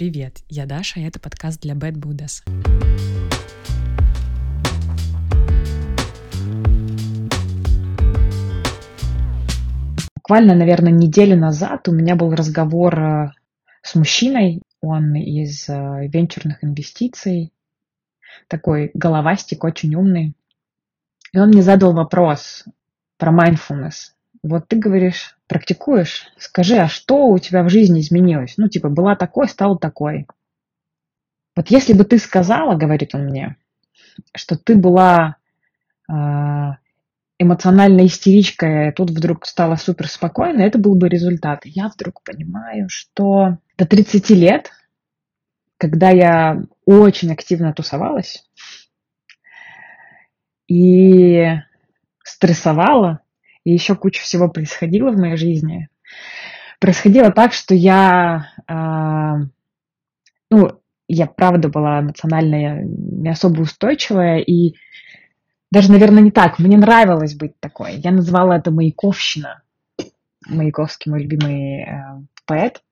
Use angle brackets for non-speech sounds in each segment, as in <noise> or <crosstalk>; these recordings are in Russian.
Привет, я Даша, и это подкаст для Bad Buddhas. Буквально, наверное, неделю назад у меня был разговор э, с мужчиной, он из э, венчурных инвестиций, такой головастик, очень умный. И он мне задал вопрос про mindfulness. Вот ты говоришь, практикуешь, скажи, а что у тебя в жизни изменилось? Ну, типа, была такой, стала такой. Вот если бы ты сказала, говорит он мне, что ты была э, эмоциональной истеричкой, а тут вдруг стала супер спокойной, это был бы результат. Я вдруг понимаю, что до 30 лет, когда я очень активно тусовалась и стрессовала, и еще куча всего происходило в моей жизни. Происходило так, что я, э, ну, я правда была эмоционально не особо устойчивая, и даже, наверное, не так. Мне нравилось быть такой. Я называла это Маяковщина. Маяковский мой любимый э, поэт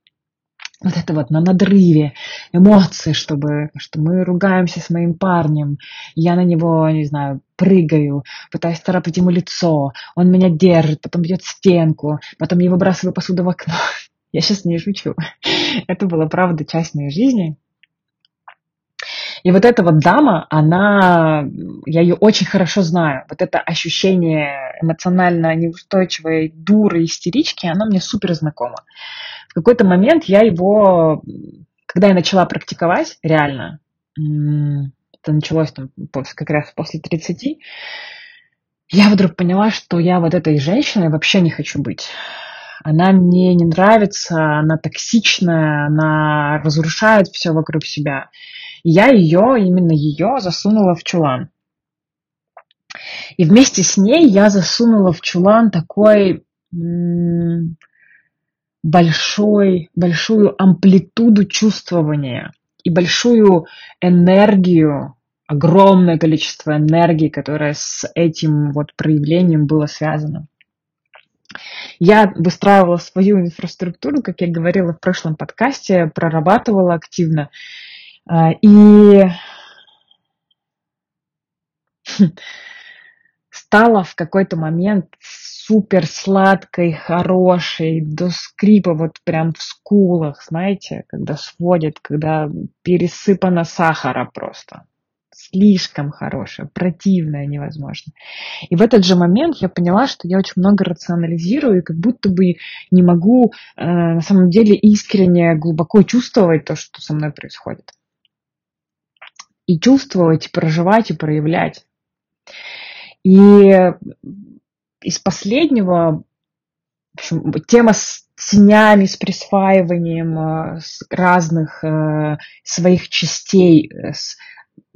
вот это вот на надрыве эмоции, чтобы, что мы ругаемся с моим парнем, я на него, не знаю, прыгаю, пытаюсь царапать ему лицо, он меня держит, потом бьет стенку, потом я выбрасываю посуду в окно. <laughs> Я сейчас не шучу. <laughs> Это была, правда, часть моей жизни. И вот эта вот дама, она, я ее очень хорошо знаю. Вот это ощущение эмоционально неустойчивой дуры, истерички, оно мне супер знакомо в какой-то момент я его, когда я начала практиковать, реально, это началось там как раз после 30, я вдруг поняла, что я вот этой женщиной вообще не хочу быть. Она мне не нравится, она токсичная, она разрушает все вокруг себя. И я ее, именно ее, засунула в чулан. И вместе с ней я засунула в чулан такой большой, большую амплитуду чувствования и большую энергию, огромное количество энергии, которое с этим вот проявлением было связано. Я выстраивала свою инфраструктуру, как я говорила в прошлом подкасте, прорабатывала активно. А, и <laughs> стала в какой-то момент супер сладкой, хорошей, до скрипа вот прям в скулах, знаете, когда сводит, когда пересыпано сахара просто. Слишком хорошая, противная невозможно. И в этот же момент я поняла, что я очень много рационализирую и как будто бы не могу э, на самом деле искренне, глубоко чувствовать то, что со мной происходит. И чувствовать, и проживать, и проявлять. И из последнего, в общем, тема с тенями, с присваиванием э, разных э, своих частей, э, с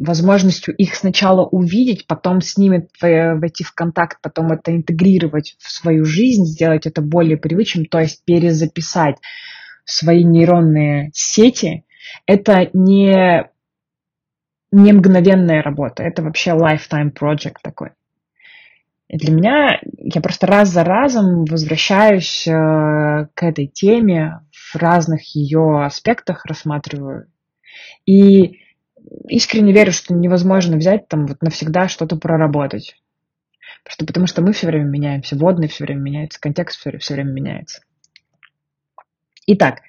возможностью их сначала увидеть, потом с ними войти в контакт, потом это интегрировать в свою жизнь, сделать это более привычным, то есть перезаписать свои нейронные сети, это не, не мгновенная работа, это вообще lifetime project такой. И для меня я просто раз за разом возвращаюсь э, к этой теме, в разных ее аспектах рассматриваю. И искренне верю, что невозможно взять там вот навсегда что-то проработать. Просто потому что мы все время меняемся, водный все время меняется, контекст все, все время меняется. Итак,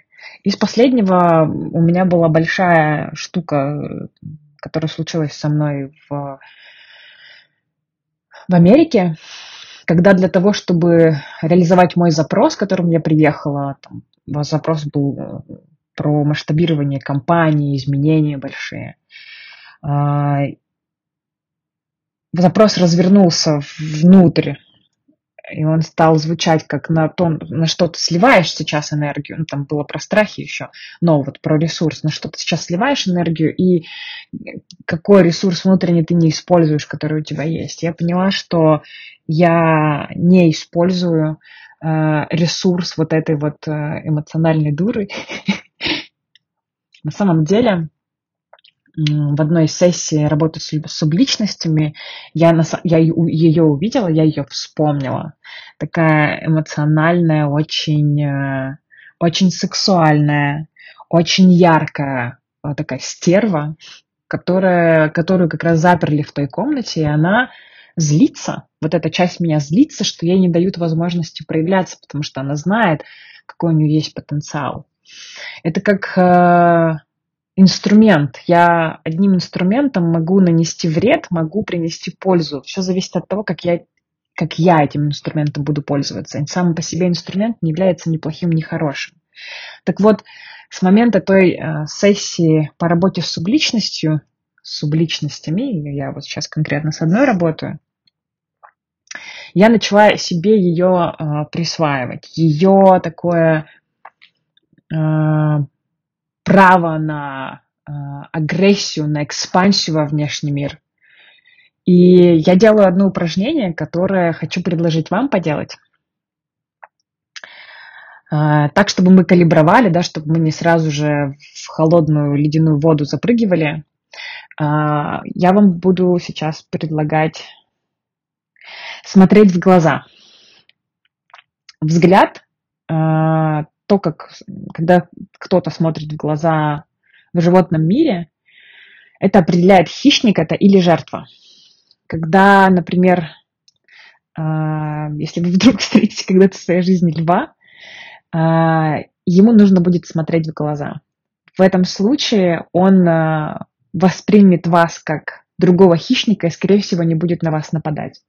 из последнего у меня была большая штука, которая случилась со мной в в Америке, когда для того, чтобы реализовать мой запрос, которым я приехала, там, запрос был э, про масштабирование компании, изменения большие, запрос развернулся внутрь и он стал звучать как на то, на что ты сливаешь сейчас энергию, ну, там было про страхи еще, но вот про ресурс, на что ты сейчас сливаешь энергию и какой ресурс внутренний ты не используешь, который у тебя есть. Я поняла, что я не использую э, ресурс вот этой вот э, эмоциональной дуры. <laughs> На самом деле, в одной из сессий работы с субличностями, я, на, я ее увидела, я ее вспомнила. Такая эмоциональная, очень, э, очень сексуальная, очень яркая а, такая стерва, которая, которую как раз заперли в той комнате, и она злится. Вот эта часть меня злится, что ей не дают возможности проявляться, потому что она знает, какой у нее есть потенциал. Это как э, инструмент. Я одним инструментом могу нанести вред, могу принести пользу. Все зависит от того, как я, как я этим инструментом буду пользоваться. Сам по себе инструмент не является ни плохим, ни хорошим. Так вот, с момента той э, сессии по работе с субличностью, с субличностями, я вот сейчас конкретно с одной работаю, я начала себе ее э, присваивать. Ее такое э, право на э, агрессию, на экспансию во внешний мир. И я делаю одно упражнение, которое хочу предложить вам поделать. Э, так, чтобы мы калибровали, да, чтобы мы не сразу же в холодную ледяную воду запрыгивали. Э, я вам буду сейчас предлагать смотреть в глаза. Взгляд, э, то, как когда кто-то смотрит в глаза в животном мире, это определяет хищник это или жертва. Когда, например, если вы вдруг <laughs> встретите когда-то в своей жизни льва, а, ему нужно будет смотреть в глаза. В этом случае он а, воспримет вас как другого хищника и, скорее всего, не будет на вас нападать.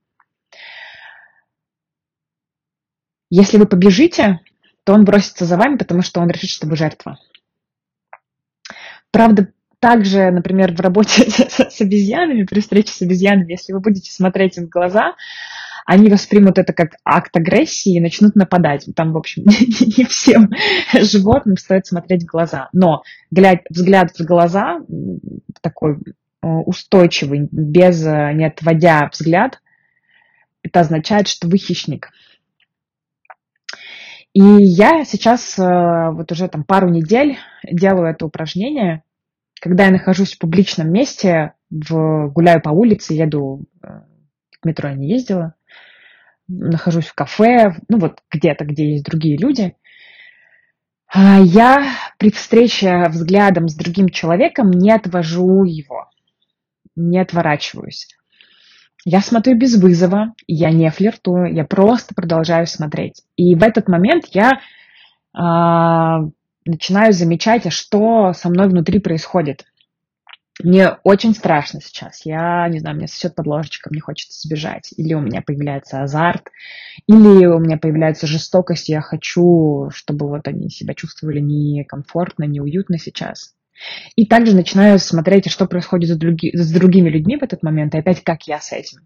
Если вы побежите, то он бросится за вами, потому что он решит, что вы жертва. Правда, также, например, в работе <laughs> с обезьянами, при встрече с обезьянами, если вы будете смотреть им в глаза, они воспримут это как акт агрессии и начнут нападать. Там, в общем, <laughs> не всем <laughs> животным стоит смотреть в глаза. Но взгляд в глаза такой э, устойчивый, без, э, не отводя взгляд, это означает, что вы хищник. И я сейчас э, вот уже там пару недель делаю это упражнение, когда я нахожусь в публичном месте, в, гуляю по улице, еду, в метро я не ездила, нахожусь в кафе, ну вот где-то, где есть другие люди, а я при встрече взглядом с другим человеком не отвожу его, не отворачиваюсь. Я смотрю без вызова, я не флиртую, я просто продолжаю смотреть. И в этот момент я э, начинаю замечать, а что со мной внутри происходит. Мне очень страшно сейчас. Я, не знаю, мне сосет под ложечком, мне хочется сбежать. Или у меня появляется азарт, или у меня появляется жестокость, я хочу, чтобы вот они себя чувствовали некомфортно, неуютно сейчас. И также начинаю смотреть, что происходит с, други, с другими людьми в этот момент, и опять как я с этим.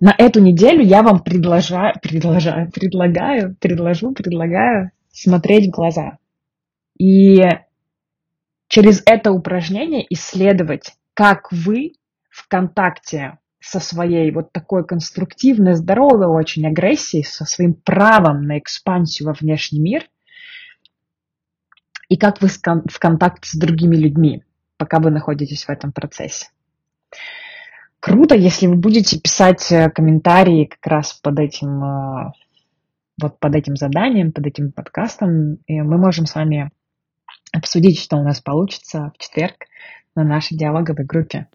На эту неделю я вам предложа, предложа, предлагаю, предложу, предлагаю смотреть в глаза. И через это упражнение исследовать, как вы в контакте со своей вот такой конструктивной, здоровой очень агрессией, со своим правом на экспансию во внешний мир, и как вы в контакте с другими людьми, пока вы находитесь в этом процессе. Круто, если вы будете писать э, комментарии как раз под этим, э, вот под этим заданием, под этим подкастом, и мы можем с вами обсудить, что у нас получится в четверг на нашей диалоговой группе.